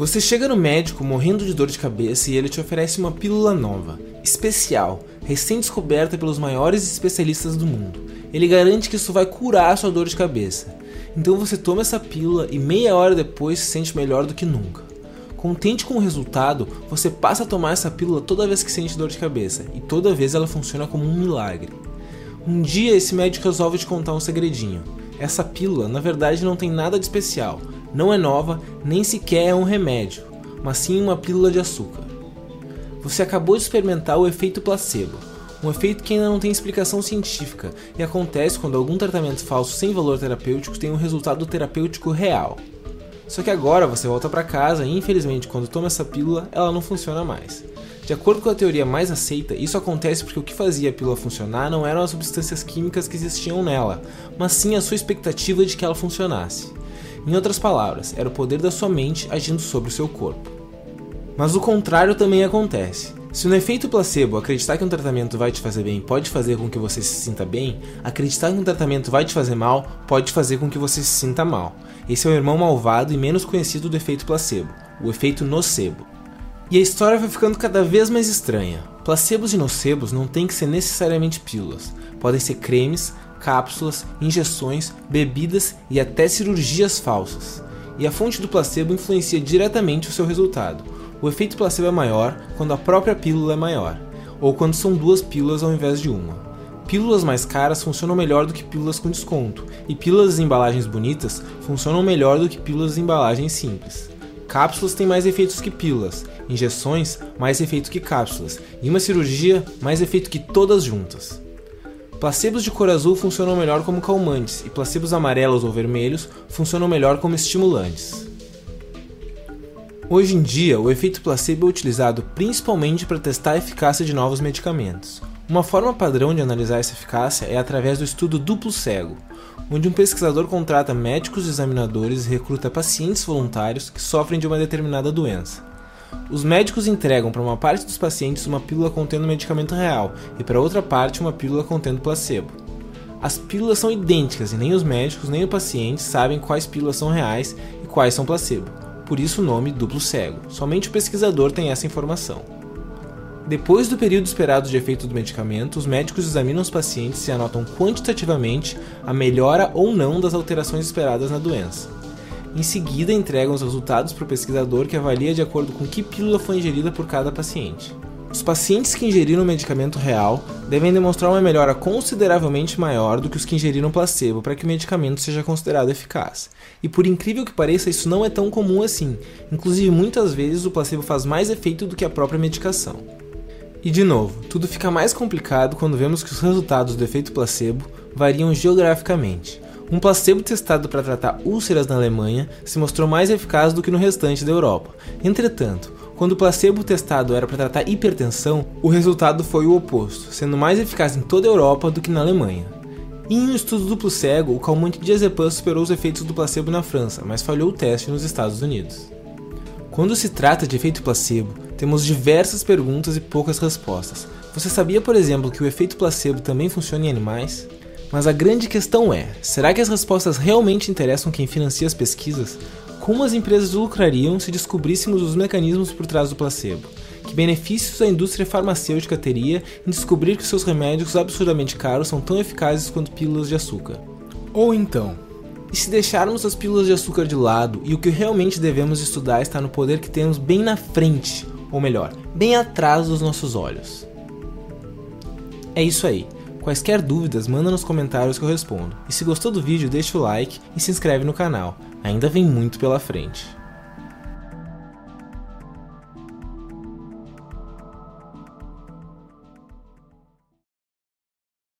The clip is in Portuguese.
Você chega no médico morrendo de dor de cabeça e ele te oferece uma pílula nova, especial, recém-descoberta pelos maiores especialistas do mundo. Ele garante que isso vai curar sua dor de cabeça. Então você toma essa pílula e meia hora depois se sente melhor do que nunca. Contente com o resultado, você passa a tomar essa pílula toda vez que sente dor de cabeça, e toda vez ela funciona como um milagre. Um dia esse médico resolve te contar um segredinho. Essa pílula, na verdade, não tem nada de especial, não é nova, nem sequer é um remédio, mas sim uma pílula de açúcar. Você acabou de experimentar o efeito placebo, um efeito que ainda não tem explicação científica e acontece quando algum tratamento falso sem valor terapêutico tem um resultado terapêutico real. Só que agora você volta para casa e infelizmente quando toma essa pílula ela não funciona mais. De acordo com a teoria mais aceita, isso acontece porque o que fazia a pílula funcionar não eram as substâncias químicas que existiam nela, mas sim a sua expectativa de que ela funcionasse. Em outras palavras, era o poder da sua mente agindo sobre o seu corpo. Mas o contrário também acontece. Se no efeito placebo acreditar que um tratamento vai te fazer bem pode fazer com que você se sinta bem, acreditar que um tratamento vai te fazer mal pode fazer com que você se sinta mal. Esse é o irmão malvado e menos conhecido do efeito placebo, o efeito nocebo. E a história vai ficando cada vez mais estranha. Placebos e nocebos não têm que ser necessariamente pílulas, podem ser cremes, cápsulas, injeções, bebidas e até cirurgias falsas. E a fonte do placebo influencia diretamente o seu resultado. O efeito placebo é maior quando a própria pílula é maior, ou quando são duas pílulas ao invés de uma. Pílulas mais caras funcionam melhor do que pílulas com desconto, e pílulas em embalagens bonitas funcionam melhor do que pílulas em embalagens simples. Cápsulas têm mais efeitos que pílulas, injeções mais efeito que cápsulas, e uma cirurgia mais efeito que todas juntas. Placebos de cor azul funcionam melhor como calmantes e placebos amarelos ou vermelhos funcionam melhor como estimulantes. Hoje em dia, o efeito placebo é utilizado principalmente para testar a eficácia de novos medicamentos. Uma forma padrão de analisar essa eficácia é através do estudo duplo cego, onde um pesquisador contrata médicos examinadores e recruta pacientes voluntários que sofrem de uma determinada doença. Os médicos entregam para uma parte dos pacientes uma pílula contendo medicamento real e para outra parte uma pílula contendo placebo. As pílulas são idênticas e nem os médicos nem o paciente sabem quais pílulas são reais e quais são placebo. Por isso o nome duplo cego. Somente o pesquisador tem essa informação. Depois do período esperado de efeito do medicamento, os médicos examinam os pacientes e anotam quantitativamente a melhora ou não das alterações esperadas na doença. Em seguida, entregam os resultados para o pesquisador que avalia de acordo com que pílula foi ingerida por cada paciente. Os pacientes que ingeriram o medicamento real devem demonstrar uma melhora consideravelmente maior do que os que ingeriram placebo para que o medicamento seja considerado eficaz. E por incrível que pareça, isso não é tão comum assim. Inclusive, muitas vezes o placebo faz mais efeito do que a própria medicação. E de novo, tudo fica mais complicado quando vemos que os resultados do efeito placebo variam geograficamente. Um placebo testado para tratar úlceras na Alemanha se mostrou mais eficaz do que no restante da Europa. Entretanto, quando o placebo testado era para tratar hipertensão, o resultado foi o oposto, sendo mais eficaz em toda a Europa do que na Alemanha. Em um estudo duplo cego, o calmante diazepam superou os efeitos do placebo na França, mas falhou o teste nos Estados Unidos. Quando se trata de efeito placebo, temos diversas perguntas e poucas respostas. Você sabia, por exemplo, que o efeito placebo também funciona em animais? Mas a grande questão é: será que as respostas realmente interessam quem financia as pesquisas? Como as empresas lucrariam se descobríssemos os mecanismos por trás do placebo? Que benefícios a indústria farmacêutica teria em descobrir que seus remédios absurdamente caros são tão eficazes quanto pílulas de açúcar? Ou então, e se deixarmos as pílulas de açúcar de lado e o que realmente devemos estudar está no poder que temos bem na frente, ou melhor, bem atrás dos nossos olhos? É isso aí. Quaisquer dúvidas, manda nos comentários que eu respondo. E se gostou do vídeo, deixa o like e se inscreve no canal. Ainda vem muito pela frente.